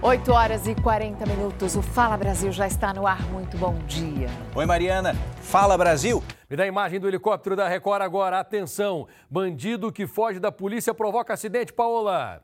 8 horas e 40 minutos. O Fala Brasil já está no ar. Muito bom dia. Oi, Mariana. Fala Brasil. Me dá a imagem do helicóptero da Record agora. Atenção. Bandido que foge da polícia provoca acidente, Paola.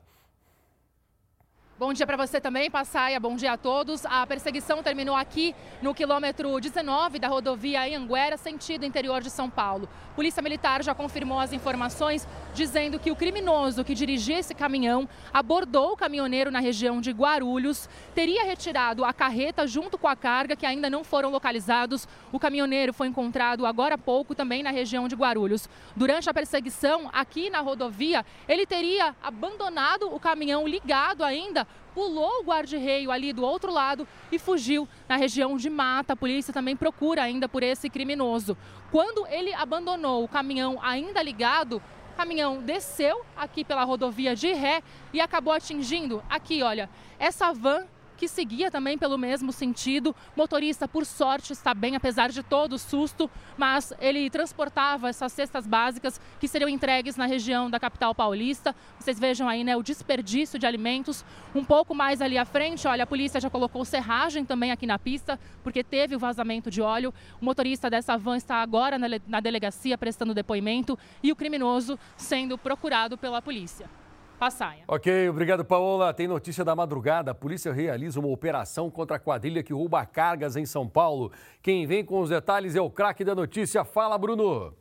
Bom dia para você também, Passaia. Bom dia a todos. A perseguição terminou aqui no quilômetro 19 da rodovia Anhanguera, sentido interior de São Paulo. Polícia Militar já confirmou as informações, dizendo que o criminoso que dirigia esse caminhão abordou o caminhoneiro na região de Guarulhos, teria retirado a carreta junto com a carga, que ainda não foram localizados. O caminhoneiro foi encontrado agora há pouco também na região de Guarulhos. Durante a perseguição aqui na rodovia, ele teria abandonado o caminhão ligado ainda pulou o guarda-reio ali do outro lado e fugiu na região de Mata. A polícia também procura ainda por esse criminoso. Quando ele abandonou o caminhão ainda ligado, o caminhão desceu aqui pela rodovia de ré e acabou atingindo aqui, olha, essa van que seguia também pelo mesmo sentido. Motorista, por sorte, está bem, apesar de todo o susto, mas ele transportava essas cestas básicas que seriam entregues na região da capital paulista. Vocês vejam aí né, o desperdício de alimentos. Um pouco mais ali à frente, olha, a polícia já colocou serragem também aqui na pista, porque teve o vazamento de óleo. O motorista dessa van está agora na delegacia prestando depoimento e o criminoso sendo procurado pela polícia. Passaia. Ok, obrigado, Paola. Tem notícia da madrugada. A polícia realiza uma operação contra a quadrilha que rouba cargas em São Paulo. Quem vem com os detalhes é o craque da notícia. Fala, Bruno.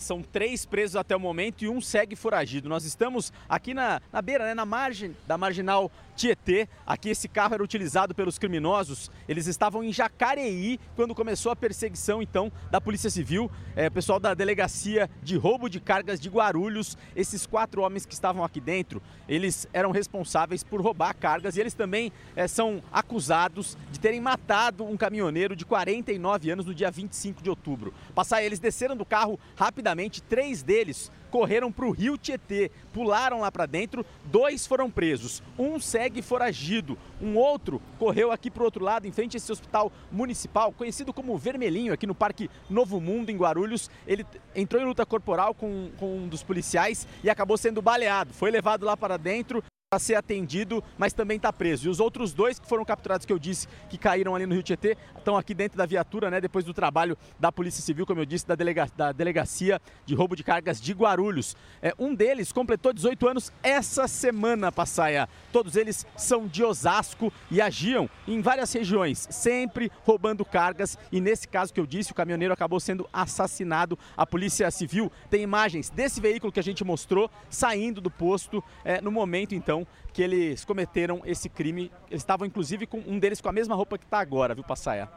São três presos até o momento e um segue foragido. Nós estamos aqui na, na beira, né, na margem da marginal Tietê. Aqui esse carro era utilizado pelos criminosos. Eles estavam em Jacareí quando começou a perseguição então da Polícia Civil, é, pessoal da delegacia de roubo de cargas de Guarulhos. Esses quatro homens que estavam aqui dentro, eles eram responsáveis por roubar cargas e eles também é, são acusados de terem matado um caminhoneiro de 49 anos no dia 25 de outubro. Passar eles desceram do carro rapidamente, três deles correram para o rio Tietê, pularam lá para dentro, dois foram presos, um segue foragido, um outro correu aqui para o outro lado, em frente a esse hospital municipal, conhecido como Vermelhinho, aqui no Parque Novo Mundo, em Guarulhos. Ele entrou em luta corporal com, com um dos policiais e acabou sendo baleado, foi levado lá para dentro para ser atendido, mas também está preso. E os outros dois que foram capturados, que eu disse, que caíram ali no Rio Tietê, estão aqui dentro da viatura, né, depois do trabalho da Polícia Civil, como eu disse, da, delega da Delegacia de Roubo de Cargas de Guarulhos. É, um deles completou 18 anos essa semana, Passaia. Todos eles são de Osasco e agiam em várias regiões, sempre roubando cargas. E nesse caso que eu disse, o caminhoneiro acabou sendo assassinado. A Polícia Civil tem imagens desse veículo que a gente mostrou saindo do posto é, no momento, então, que eles cometeram esse crime. Eles estavam, inclusive, com um deles com a mesma roupa que está agora, viu, Passaia?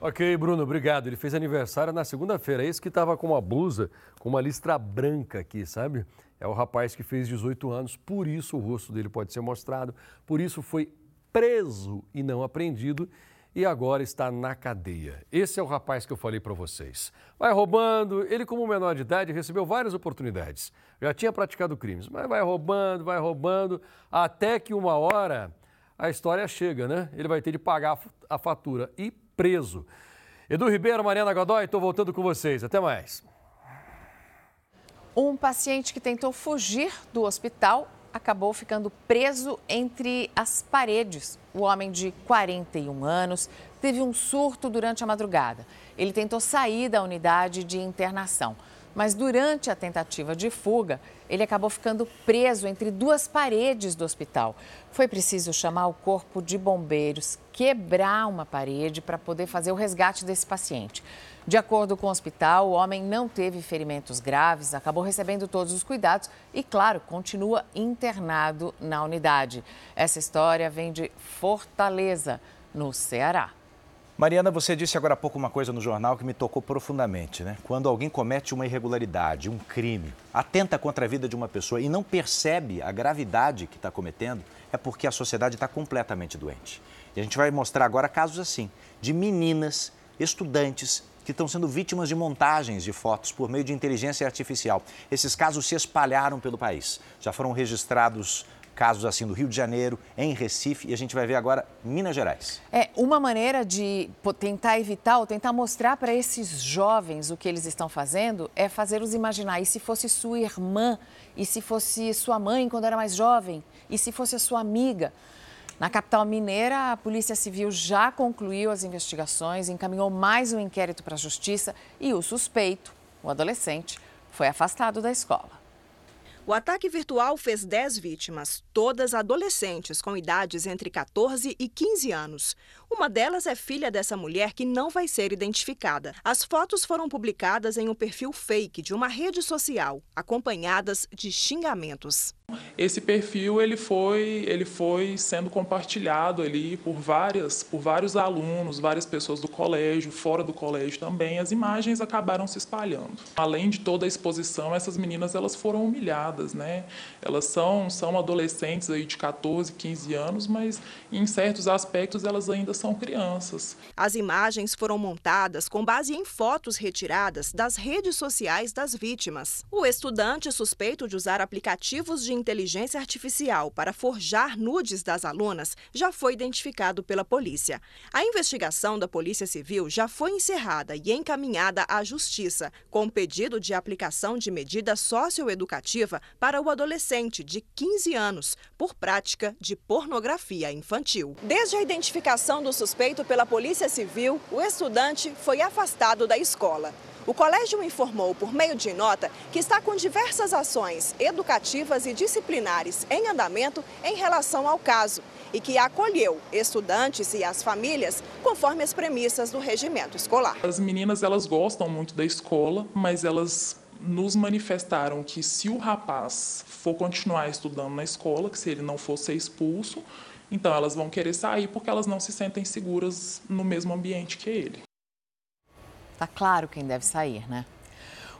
Ok, Bruno, obrigado. Ele fez aniversário na segunda-feira. Esse que estava com uma blusa com uma listra branca aqui, sabe? É o rapaz que fez 18 anos, por isso o rosto dele pode ser mostrado, por isso foi preso e não apreendido e agora está na cadeia. Esse é o rapaz que eu falei para vocês. Vai roubando, ele como menor de idade recebeu várias oportunidades. Já tinha praticado crimes, mas vai roubando, vai roubando, até que uma hora a história chega, né? Ele vai ter de pagar a fatura e preso. Edu Ribeiro, Mariana Godoy, estou voltando com vocês. Até mais. Um paciente que tentou fugir do hospital acabou ficando preso entre as paredes. O homem de 41 anos teve um surto durante a madrugada. Ele tentou sair da unidade de internação, mas durante a tentativa de fuga, ele acabou ficando preso entre duas paredes do hospital. Foi preciso chamar o corpo de bombeiros, quebrar uma parede para poder fazer o resgate desse paciente. De acordo com o hospital, o homem não teve ferimentos graves, acabou recebendo todos os cuidados e, claro, continua internado na unidade. Essa história vem de Fortaleza, no Ceará. Mariana, você disse agora há pouco uma coisa no jornal que me tocou profundamente, né? Quando alguém comete uma irregularidade, um crime, atenta contra a vida de uma pessoa e não percebe a gravidade que está cometendo, é porque a sociedade está completamente doente. E a gente vai mostrar agora casos assim, de meninas, estudantes, que estão sendo vítimas de montagens de fotos por meio de inteligência artificial. Esses casos se espalharam pelo país. Já foram registrados casos assim no Rio de Janeiro, em Recife e a gente vai ver agora Minas Gerais. É uma maneira de tentar evitar ou tentar mostrar para esses jovens o que eles estão fazendo é fazê-los imaginar e se fosse sua irmã, e se fosse sua mãe quando era mais jovem, e se fosse a sua amiga. Na capital mineira, a Polícia Civil já concluiu as investigações, encaminhou mais um inquérito para a Justiça e o suspeito, o adolescente, foi afastado da escola. O ataque virtual fez 10 vítimas, todas adolescentes com idades entre 14 e 15 anos. Uma delas é filha dessa mulher que não vai ser identificada. As fotos foram publicadas em um perfil fake de uma rede social, acompanhadas de xingamentos. Esse perfil ele foi, ele foi sendo compartilhado ali por várias, por vários alunos, várias pessoas do colégio, fora do colégio também. As imagens acabaram se espalhando. Além de toda a exposição, essas meninas elas foram humilhadas, né? Elas são são adolescentes aí de 14, 15 anos, mas em certos aspectos elas ainda são crianças. As imagens foram montadas com base em fotos retiradas das redes sociais das vítimas. O estudante suspeito de usar aplicativos de inteligência artificial para forjar nudes das alunas já foi identificado pela polícia. A investigação da Polícia Civil já foi encerrada e encaminhada à Justiça, com pedido de aplicação de medida socioeducativa para o adolescente de 15 anos por prática de pornografia infantil. Desde a identificação do suspeito pela Polícia Civil, o estudante foi afastado da escola. O colégio informou por meio de nota que está com diversas ações educativas e disciplinares em andamento em relação ao caso e que acolheu estudantes e as famílias conforme as premissas do regimento escolar. As meninas elas gostam muito da escola, mas elas nos manifestaram que se o rapaz for continuar estudando na escola, que se ele não for ser expulso, então elas vão querer sair porque elas não se sentem seguras no mesmo ambiente que ele. Está claro quem deve sair, né?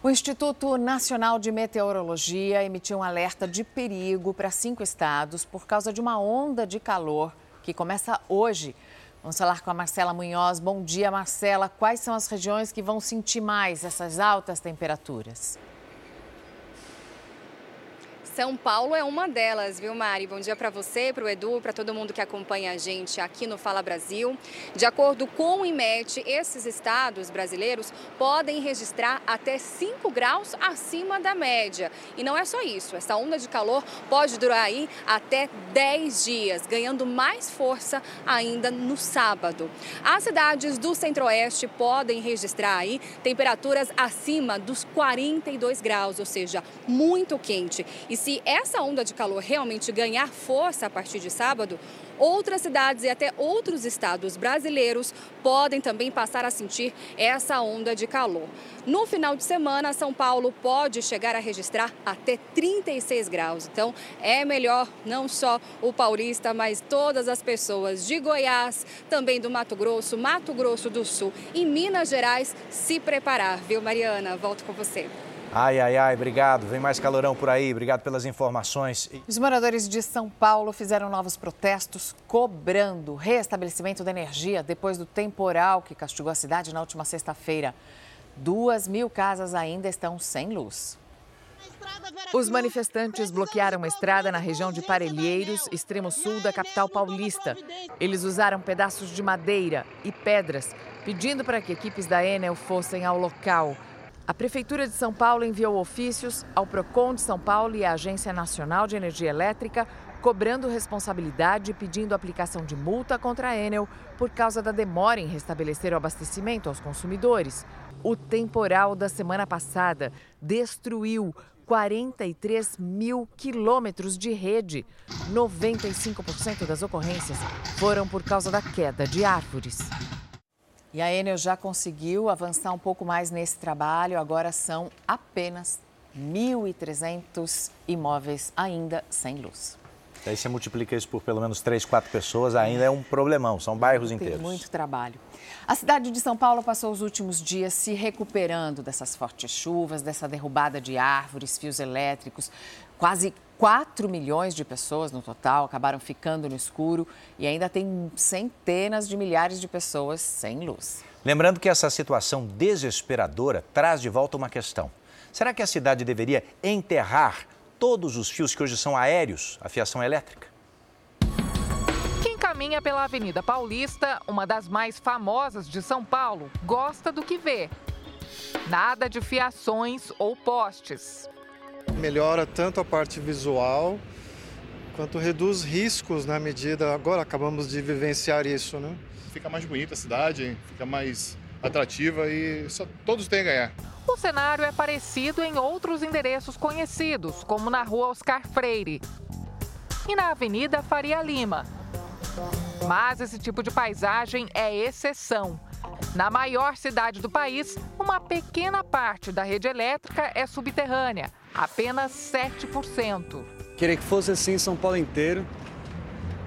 O Instituto Nacional de Meteorologia emitiu um alerta de perigo para cinco estados por causa de uma onda de calor que começa hoje. Vamos falar com a Marcela Munhoz. Bom dia, Marcela. Quais são as regiões que vão sentir mais essas altas temperaturas? São Paulo é uma delas, viu, Mari? Bom dia para você, para o Edu, para todo mundo que acompanha a gente aqui no Fala Brasil. De acordo com o IMET, esses estados brasileiros podem registrar até 5 graus acima da média. E não é só isso, essa onda de calor pode durar aí até 10 dias, ganhando mais força ainda no sábado. As cidades do centro-oeste podem registrar aí temperaturas acima dos 42 graus, ou seja, muito quente. E se essa onda de calor realmente ganhar força a partir de sábado, outras cidades e até outros estados brasileiros podem também passar a sentir essa onda de calor. No final de semana, São Paulo pode chegar a registrar até 36 graus. Então, é melhor não só o paulista, mas todas as pessoas de Goiás, também do Mato Grosso, Mato Grosso do Sul e Minas Gerais se preparar, viu, Mariana? Volto com você. Ai, ai, ai, obrigado. Vem mais calorão por aí. Obrigado pelas informações. Os moradores de São Paulo fizeram novos protestos cobrando o reestabelecimento da energia depois do temporal que castigou a cidade na última sexta-feira. Duas mil casas ainda estão sem luz. Os manifestantes bloquearam a estrada na região de Parelheiros, extremo sul da capital paulista. Eles usaram pedaços de madeira e pedras, pedindo para que equipes da Enel fossem ao local. A Prefeitura de São Paulo enviou ofícios ao PROCON de São Paulo e à Agência Nacional de Energia Elétrica, cobrando responsabilidade e pedindo aplicação de multa contra a Enel por causa da demora em restabelecer o abastecimento aos consumidores. O temporal da semana passada destruiu 43 mil quilômetros de rede. 95% das ocorrências foram por causa da queda de árvores. E a Enel já conseguiu avançar um pouco mais nesse trabalho, agora são apenas 1.300 imóveis ainda sem luz. Aí você multiplica isso por pelo menos três, quatro pessoas, ainda é um problemão, são bairros Tem inteiros. muito trabalho. A cidade de São Paulo passou os últimos dias se recuperando dessas fortes chuvas, dessa derrubada de árvores, fios elétricos. Quase 4 milhões de pessoas no total acabaram ficando no escuro e ainda tem centenas de milhares de pessoas sem luz. Lembrando que essa situação desesperadora traz de volta uma questão. Será que a cidade deveria enterrar todos os fios que hoje são aéreos, a fiação elétrica? Quem caminha pela Avenida Paulista, uma das mais famosas de São Paulo, gosta do que vê. Nada de fiações ou postes. Melhora tanto a parte visual quanto reduz riscos na medida. Agora acabamos de vivenciar isso, né? Fica mais bonita a cidade, fica mais atrativa e só, todos têm a ganhar. O cenário é parecido em outros endereços conhecidos, como na rua Oscar Freire e na Avenida Faria Lima. Mas esse tipo de paisagem é exceção. Na maior cidade do país, uma pequena parte da rede elétrica é subterrânea, apenas 7%. Queria que fosse assim em São Paulo inteiro,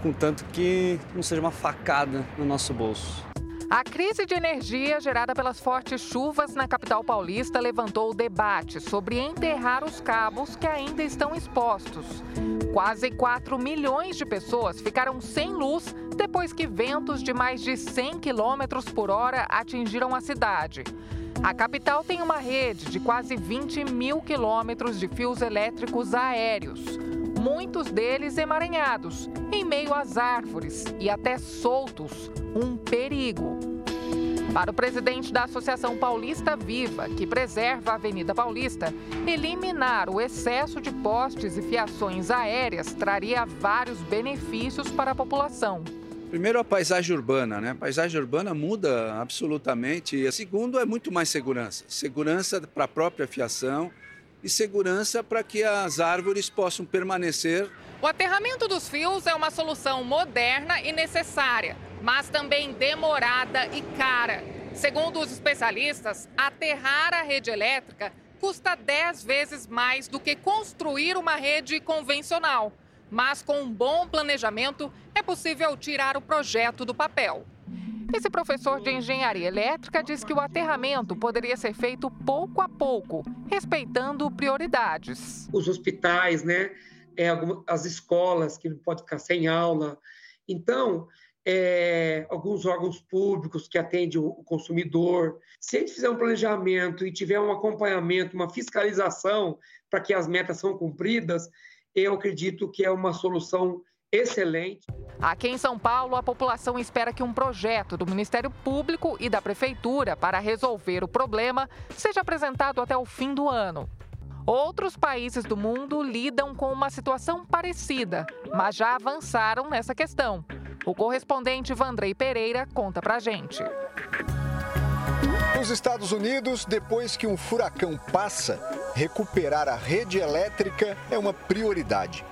contanto que não seja uma facada no nosso bolso. A crise de energia gerada pelas fortes chuvas na capital paulista levantou o debate sobre enterrar os cabos que ainda estão expostos. Quase 4 milhões de pessoas ficaram sem luz depois que ventos de mais de 100 quilômetros por hora atingiram a cidade. A capital tem uma rede de quase 20 mil quilômetros de fios elétricos aéreos, muitos deles emaranhados, em meio às árvores e até soltos um perigo. Para o presidente da Associação Paulista Viva, que preserva a Avenida Paulista, eliminar o excesso de postes e fiações aéreas traria vários benefícios para a população. Primeiro, a paisagem urbana, né? A paisagem urbana muda absolutamente. E segundo, é muito mais segurança. Segurança para a própria fiação e segurança para que as árvores possam permanecer. O aterramento dos fios é uma solução moderna e necessária mas também demorada e cara. Segundo os especialistas, aterrar a rede elétrica custa 10 vezes mais do que construir uma rede convencional. Mas com um bom planejamento, é possível tirar o projeto do papel. Esse professor de engenharia elétrica diz que o aterramento poderia ser feito pouco a pouco, respeitando prioridades. Os hospitais, né, é, as escolas que não pode ficar sem aula. Então, é, alguns órgãos públicos que atendem o consumidor. Se a gente fizer um planejamento e tiver um acompanhamento, uma fiscalização para que as metas são cumpridas, eu acredito que é uma solução excelente. Aqui em São Paulo, a população espera que um projeto do Ministério Público e da Prefeitura para resolver o problema seja apresentado até o fim do ano. Outros países do mundo lidam com uma situação parecida, mas já avançaram nessa questão. O correspondente Vandrei Pereira conta pra gente. Nos Estados Unidos, depois que um furacão passa, recuperar a rede elétrica é uma prioridade.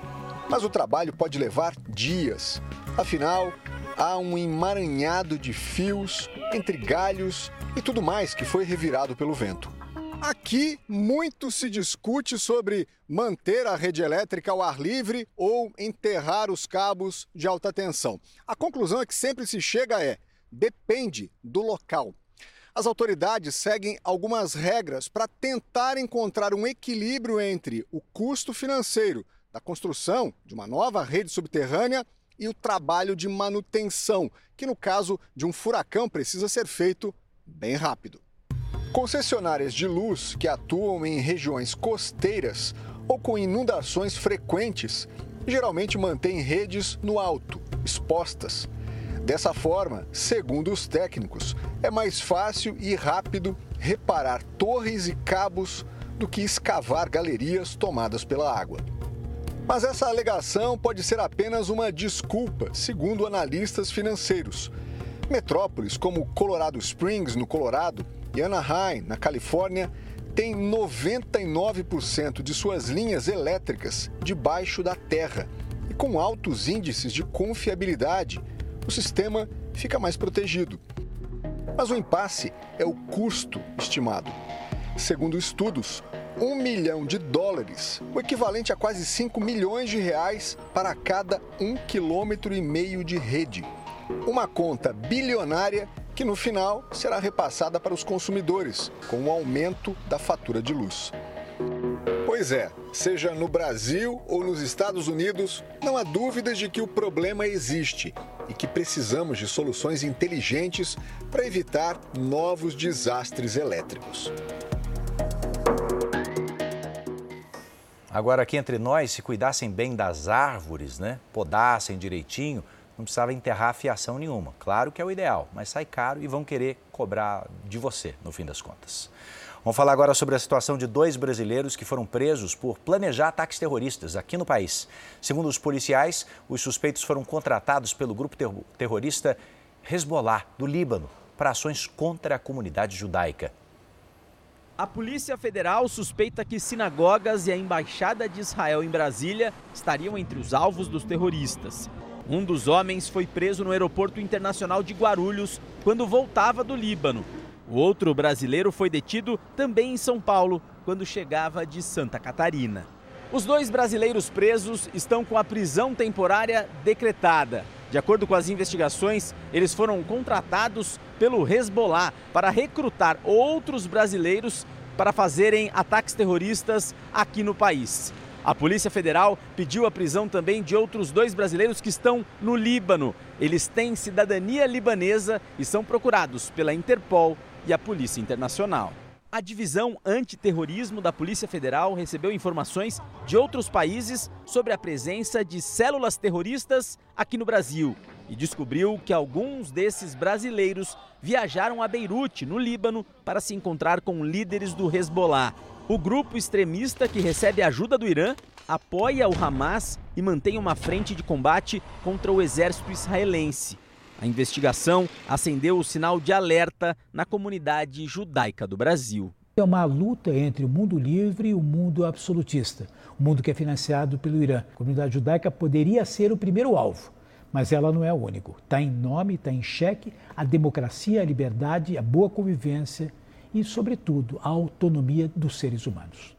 Mas o trabalho pode levar dias. Afinal, há um emaranhado de fios entre galhos e tudo mais que foi revirado pelo vento. Aqui, muito se discute sobre manter a rede elétrica ao ar livre ou enterrar os cabos de alta tensão. A conclusão é que sempre se chega é: depende do local. As autoridades seguem algumas regras para tentar encontrar um equilíbrio entre o custo financeiro da construção de uma nova rede subterrânea e o trabalho de manutenção, que no caso de um furacão precisa ser feito bem rápido. Concessionárias de luz que atuam em regiões costeiras ou com inundações frequentes geralmente mantêm redes no alto, expostas. Dessa forma, segundo os técnicos, é mais fácil e rápido reparar torres e cabos do que escavar galerias tomadas pela água. Mas essa alegação pode ser apenas uma desculpa, segundo analistas financeiros. Metrópoles como Colorado Springs, no Colorado, e Anaheim, na Califórnia, tem 99% de suas linhas elétricas debaixo da terra. E com altos índices de confiabilidade, o sistema fica mais protegido. Mas o impasse é o custo estimado. Segundo estudos, um milhão de dólares, o equivalente a quase 5 milhões de reais para cada um quilômetro e meio de rede. Uma conta bilionária que no final será repassada para os consumidores, com o aumento da fatura de luz. Pois é, seja no Brasil ou nos Estados Unidos, não há dúvidas de que o problema existe e que precisamos de soluções inteligentes para evitar novos desastres elétricos. Agora, aqui entre nós, se cuidassem bem das árvores, né? Podassem direitinho, não precisava enterrar fiação nenhuma. Claro que é o ideal, mas sai caro e vão querer cobrar de você, no fim das contas. Vamos falar agora sobre a situação de dois brasileiros que foram presos por planejar ataques terroristas aqui no país. Segundo os policiais, os suspeitos foram contratados pelo grupo terrorista Hezbollah, do Líbano, para ações contra a comunidade judaica. A Polícia Federal suspeita que sinagogas e a Embaixada de Israel em Brasília estariam entre os alvos dos terroristas. Um dos homens foi preso no Aeroporto Internacional de Guarulhos quando voltava do Líbano. O outro brasileiro foi detido também em São Paulo, quando chegava de Santa Catarina. Os dois brasileiros presos estão com a prisão temporária decretada. De acordo com as investigações, eles foram contratados pelo Hezbollah para recrutar outros brasileiros para fazerem ataques terroristas aqui no país. A Polícia Federal pediu a prisão também de outros dois brasileiros que estão no Líbano. Eles têm cidadania libanesa e são procurados pela Interpol e a Polícia Internacional. A divisão antiterrorismo da Polícia Federal recebeu informações de outros países sobre a presença de células terroristas aqui no Brasil e descobriu que alguns desses brasileiros viajaram a Beirute, no Líbano, para se encontrar com líderes do Hezbollah. O grupo extremista que recebe ajuda do Irã apoia o Hamas e mantém uma frente de combate contra o exército israelense. A investigação acendeu o sinal de alerta na comunidade judaica do Brasil. É uma luta entre o mundo livre e o mundo absolutista, o mundo que é financiado pelo Irã. A comunidade judaica poderia ser o primeiro alvo, mas ela não é o único. Está em nome, está em xeque a democracia, a liberdade, a boa convivência e, sobretudo, a autonomia dos seres humanos.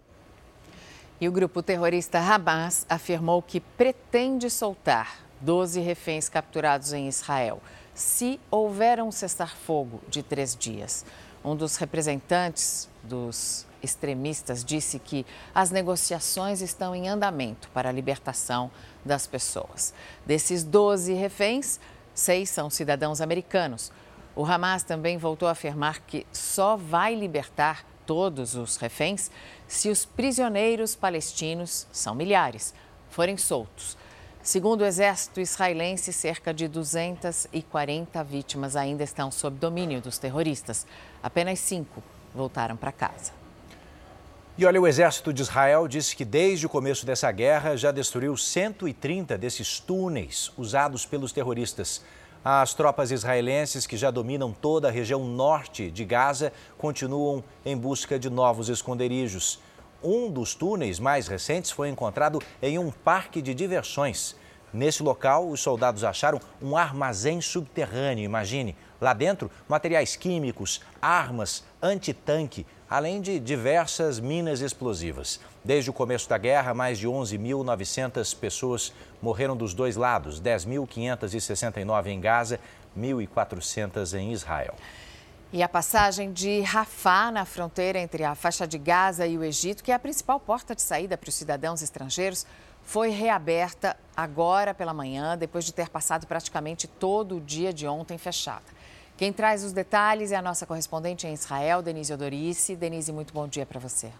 E o grupo terrorista Hamas afirmou que pretende soltar 12 reféns capturados em Israel, se houver um cessar-fogo de três dias. Um dos representantes dos extremistas disse que as negociações estão em andamento para a libertação das pessoas. Desses 12 reféns, seis são cidadãos americanos. O Hamas também voltou a afirmar que só vai libertar todos os reféns se os prisioneiros palestinos, são milhares, forem soltos. Segundo o exército israelense, cerca de 240 vítimas ainda estão sob domínio dos terroristas. Apenas cinco voltaram para casa. E olha, o exército de Israel disse que desde o começo dessa guerra já destruiu 130 desses túneis usados pelos terroristas. As tropas israelenses, que já dominam toda a região norte de Gaza, continuam em busca de novos esconderijos. Um dos túneis mais recentes foi encontrado em um parque de diversões. Nesse local, os soldados acharam um armazém subterrâneo, imagine. Lá dentro, materiais químicos, armas, antitanque, além de diversas minas explosivas. Desde o começo da guerra, mais de 11.900 pessoas morreram dos dois lados, 10.569 em Gaza, 1.400 em Israel. E a passagem de Rafah, na fronteira entre a faixa de Gaza e o Egito, que é a principal porta de saída para os cidadãos estrangeiros, foi reaberta agora pela manhã, depois de ter passado praticamente todo o dia de ontem fechada. Quem traz os detalhes é a nossa correspondente em Israel, Denise Odorice. Denise, muito bom dia para você.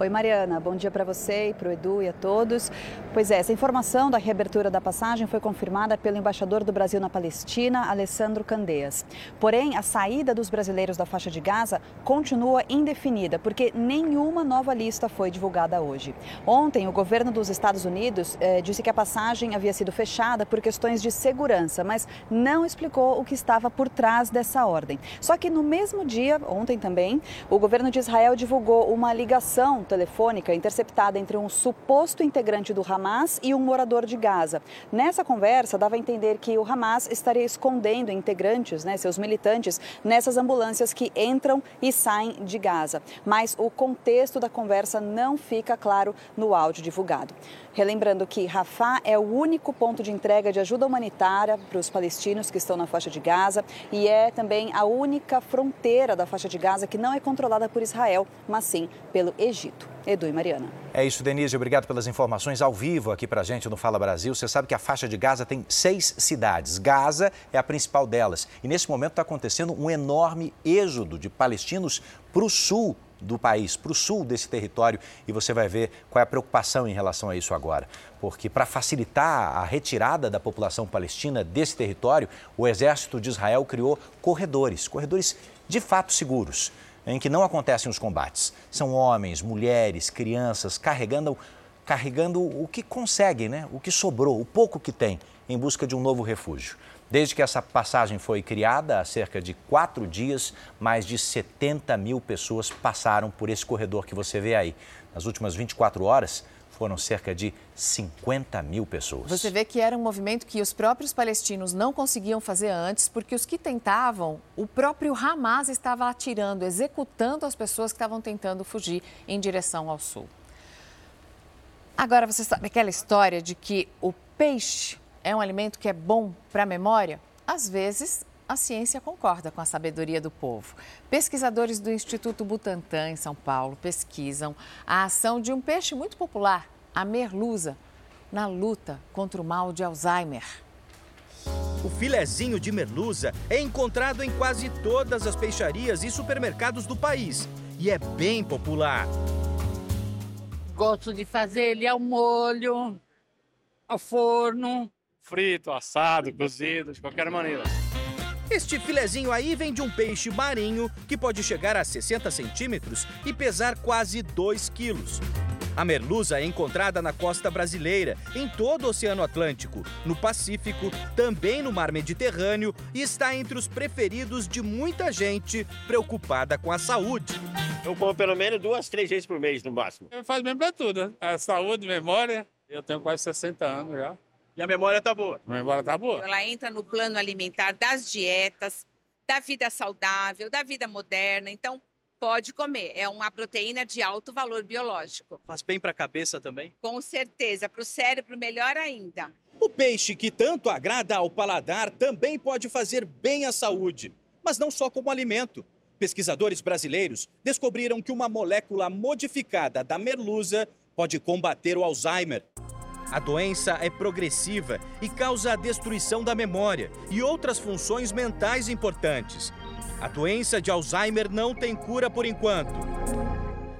Oi, Mariana. Bom dia para você e para o Edu e a todos. Pois é, essa informação da reabertura da passagem foi confirmada pelo embaixador do Brasil na Palestina, Alessandro Candeias. Porém, a saída dos brasileiros da faixa de Gaza continua indefinida, porque nenhuma nova lista foi divulgada hoje. Ontem, o governo dos Estados Unidos eh, disse que a passagem havia sido fechada por questões de segurança, mas não explicou o que estava por trás dessa ordem. Só que no mesmo dia, ontem também, o governo de Israel divulgou uma ligação telefônica interceptada entre um suposto integrante do Hamas e um morador de Gaza. Nessa conversa, dava a entender que o Hamas estaria escondendo integrantes, né, seus militantes, nessas ambulâncias que entram e saem de Gaza. Mas o contexto da conversa não fica claro no áudio divulgado. Relembrando que Rafah é o único ponto de entrega de ajuda humanitária para os palestinos que estão na faixa de Gaza e é também a única fronteira da faixa de Gaza que não é controlada por Israel, mas sim pelo Egito. Edu e Mariana. É isso, Denise. Obrigado pelas informações ao vivo aqui para a gente no Fala Brasil. Você sabe que a faixa de Gaza tem seis cidades. Gaza é a principal delas. E nesse momento está acontecendo um enorme êxodo de palestinos para o sul do país, para o sul desse território, e você vai ver qual é a preocupação em relação a isso agora. Porque para facilitar a retirada da população palestina desse território, o exército de Israel criou corredores, corredores de fato seguros, em que não acontecem os combates. São homens, mulheres, crianças carregando, carregando o que conseguem, né? o que sobrou, o pouco que tem, em busca de um novo refúgio. Desde que essa passagem foi criada, há cerca de quatro dias, mais de 70 mil pessoas passaram por esse corredor que você vê aí. Nas últimas 24 horas, foram cerca de 50 mil pessoas. Você vê que era um movimento que os próprios palestinos não conseguiam fazer antes, porque os que tentavam, o próprio Hamas estava atirando, executando as pessoas que estavam tentando fugir em direção ao sul. Agora, você sabe aquela história de que o peixe é um alimento que é bom para a memória? Às vezes, a ciência concorda com a sabedoria do povo. Pesquisadores do Instituto Butantan, em São Paulo, pesquisam a ação de um peixe muito popular, a merluza, na luta contra o mal de Alzheimer. O filezinho de merluza é encontrado em quase todas as peixarias e supermercados do país e é bem popular. Gosto de fazer ele ao molho, ao forno, frito, assado, cozido, de qualquer maneira. Este filezinho aí vem de um peixe marinho que pode chegar a 60 centímetros e pesar quase 2 quilos. A merluza é encontrada na costa brasileira, em todo o Oceano Atlântico, no Pacífico, também no Mar Mediterrâneo e está entre os preferidos de muita gente preocupada com a saúde. Eu como pelo menos duas, três vezes por mês no máximo. Faz bem para tudo, né? A saúde, memória. Eu tenho quase 60 anos já. E a memória tá boa. A memória tá boa. Ela entra no plano alimentar das dietas, da vida saudável, da vida moderna. Então, pode comer. É uma proteína de alto valor biológico. Faz bem para a cabeça também? Com certeza. Para o cérebro, melhor ainda. O peixe que tanto agrada ao paladar também pode fazer bem à saúde, mas não só como alimento. Pesquisadores brasileiros descobriram que uma molécula modificada da merluza pode combater o Alzheimer. A doença é progressiva e causa a destruição da memória e outras funções mentais importantes. A doença de Alzheimer não tem cura por enquanto.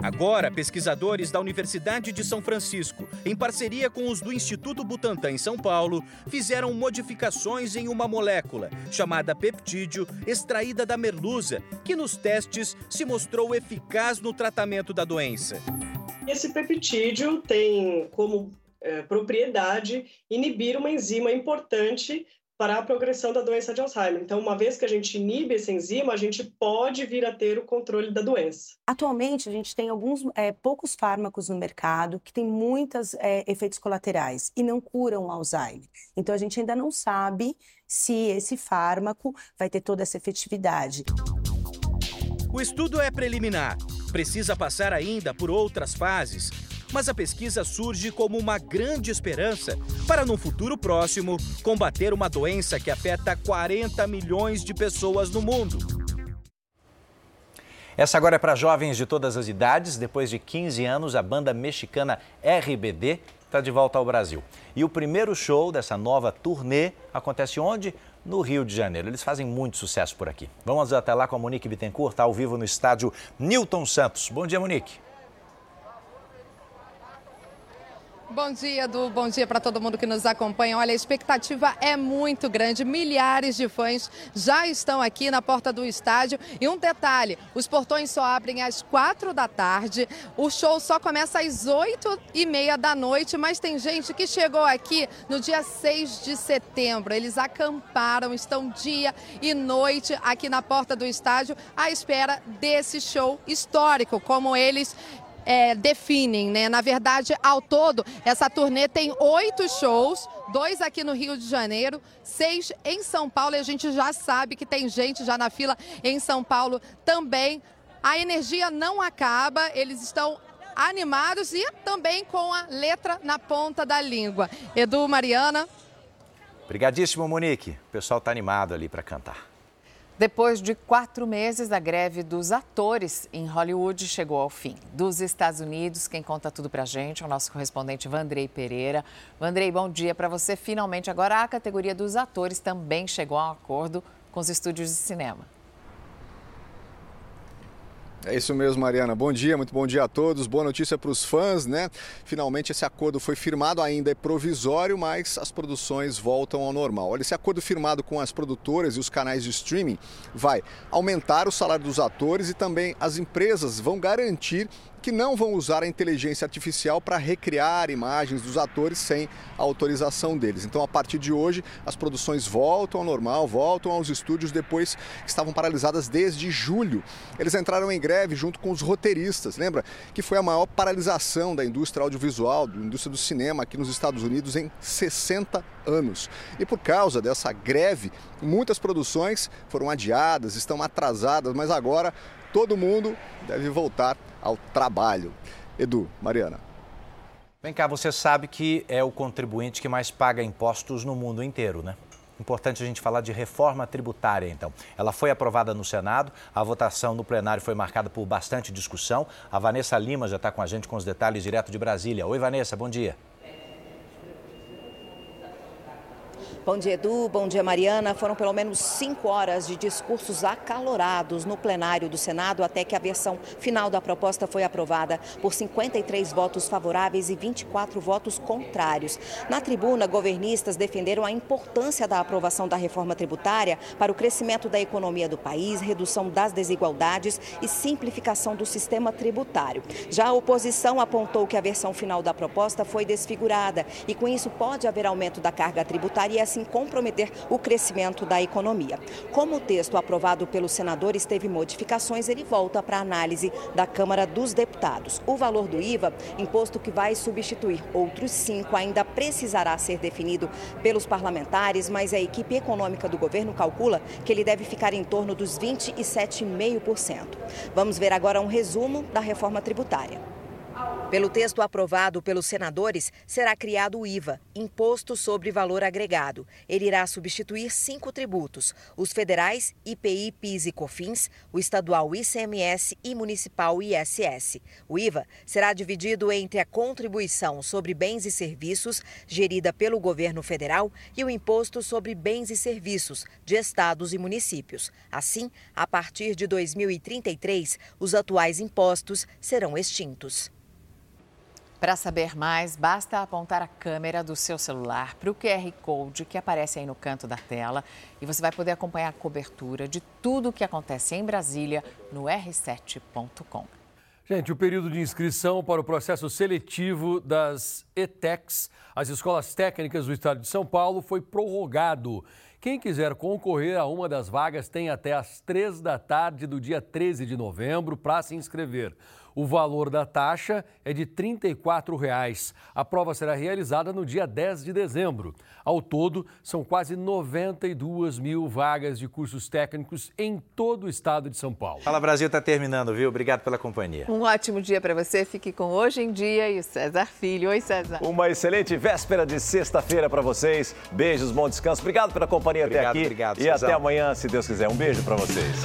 Agora, pesquisadores da Universidade de São Francisco, em parceria com os do Instituto Butantan em São Paulo, fizeram modificações em uma molécula chamada peptídeo, extraída da merluza, que nos testes se mostrou eficaz no tratamento da doença. Esse peptídeo tem como é, propriedade inibir uma enzima importante para a progressão da doença de Alzheimer. Então, uma vez que a gente inibe essa enzima, a gente pode vir a ter o controle da doença. Atualmente, a gente tem alguns é, poucos fármacos no mercado que têm muitos é, efeitos colaterais e não curam o Alzheimer. Então, a gente ainda não sabe se esse fármaco vai ter toda essa efetividade. O estudo é preliminar, precisa passar ainda por outras fases mas a pesquisa surge como uma grande esperança para, num futuro próximo, combater uma doença que afeta 40 milhões de pessoas no mundo. Essa agora é para jovens de todas as idades. Depois de 15 anos, a banda mexicana RBD está de volta ao Brasil. E o primeiro show dessa nova turnê acontece onde? No Rio de Janeiro. Eles fazem muito sucesso por aqui. Vamos até lá com a Monique Bittencourt, está ao vivo no estádio Newton Santos. Bom dia, Monique. Bom dia, Edu. Bom dia para todo mundo que nos acompanha. Olha, a expectativa é muito grande. Milhares de fãs já estão aqui na porta do estádio. E um detalhe: os portões só abrem às quatro da tarde. O show só começa às oito e meia da noite. Mas tem gente que chegou aqui no dia 6 de setembro. Eles acamparam, estão dia e noite aqui na porta do estádio à espera desse show histórico, como eles é, definem, né? Na verdade, ao todo, essa turnê tem oito shows, dois aqui no Rio de Janeiro, seis em São Paulo, e a gente já sabe que tem gente já na fila em São Paulo também. A energia não acaba, eles estão animados e também com a letra na ponta da língua. Edu, Mariana. Obrigadíssimo, Monique. O pessoal está animado ali para cantar. Depois de quatro meses, a greve dos atores em Hollywood chegou ao fim. Dos Estados Unidos, quem conta tudo pra gente é o nosso correspondente Vandrei Pereira. Vandrei, bom dia para você. Finalmente, agora a categoria dos atores também chegou a um acordo com os estúdios de cinema. É isso mesmo, Mariana. Bom dia, muito bom dia a todos. Boa notícia para os fãs, né? Finalmente esse acordo foi firmado, ainda é provisório, mas as produções voltam ao normal. Olha, esse acordo firmado com as produtoras e os canais de streaming vai aumentar o salário dos atores e também as empresas vão garantir que não vão usar a inteligência artificial para recriar imagens dos atores sem a autorização deles. Então, a partir de hoje, as produções voltam ao normal, voltam aos estúdios depois que estavam paralisadas desde julho. Eles entraram em greve junto com os roteiristas. Lembra que foi a maior paralisação da indústria audiovisual, da indústria do cinema aqui nos Estados Unidos em 60 anos. E por causa dessa greve, muitas produções foram adiadas, estão atrasadas, mas agora todo mundo deve voltar ao trabalho. Edu, Mariana. Vem cá, você sabe que é o contribuinte que mais paga impostos no mundo inteiro, né? Importante a gente falar de reforma tributária, então. Ela foi aprovada no Senado, a votação no plenário foi marcada por bastante discussão. A Vanessa Lima já está com a gente com os detalhes direto de Brasília. Oi, Vanessa, bom dia. Bom dia, Edu. Bom dia, Mariana. Foram pelo menos cinco horas de discursos acalorados no plenário do Senado até que a versão final da proposta foi aprovada por 53 votos favoráveis e 24 votos contrários. Na tribuna, governistas defenderam a importância da aprovação da reforma tributária para o crescimento da economia do país, redução das desigualdades e simplificação do sistema tributário. Já a oposição apontou que a versão final da proposta foi desfigurada e, com isso, pode haver aumento da carga tributária e assim comprometer o crescimento da economia. Como o texto aprovado pelos senadores teve modificações, ele volta para análise da Câmara dos Deputados. O valor do IVA, imposto que vai substituir outros cinco, ainda precisará ser definido pelos parlamentares, mas a equipe econômica do governo calcula que ele deve ficar em torno dos 27,5%. Vamos ver agora um resumo da reforma tributária. Pelo texto aprovado pelos senadores, será criado o IVA, Imposto sobre Valor Agregado. Ele irá substituir cinco tributos: os federais, IPI, PIS e COFINS, o estadual ICMS e municipal ISS. O IVA será dividido entre a contribuição sobre bens e serviços, gerida pelo governo federal, e o imposto sobre bens e serviços de estados e municípios. Assim, a partir de 2033, os atuais impostos serão extintos. Para saber mais, basta apontar a câmera do seu celular para o QR Code que aparece aí no canto da tela e você vai poder acompanhar a cobertura de tudo o que acontece em Brasília no r7.com. Gente, o período de inscrição para o processo seletivo das ETECs, as escolas técnicas do estado de São Paulo, foi prorrogado. Quem quiser concorrer a uma das vagas tem até às três da tarde do dia 13 de novembro para se inscrever. O valor da taxa é de 34 reais. A prova será realizada no dia 10 de dezembro. Ao todo, são quase 92 mil vagas de cursos técnicos em todo o estado de São Paulo. Fala Brasil está terminando, viu? Obrigado pela companhia. Um ótimo dia para você. Fique com Hoje em Dia e o César Filho. Oi, César. Uma excelente véspera de sexta-feira para vocês. Beijos, bom descanso. Obrigado pela companhia obrigado, até aqui. Obrigado, E até amanhã, se Deus quiser. Um beijo para vocês.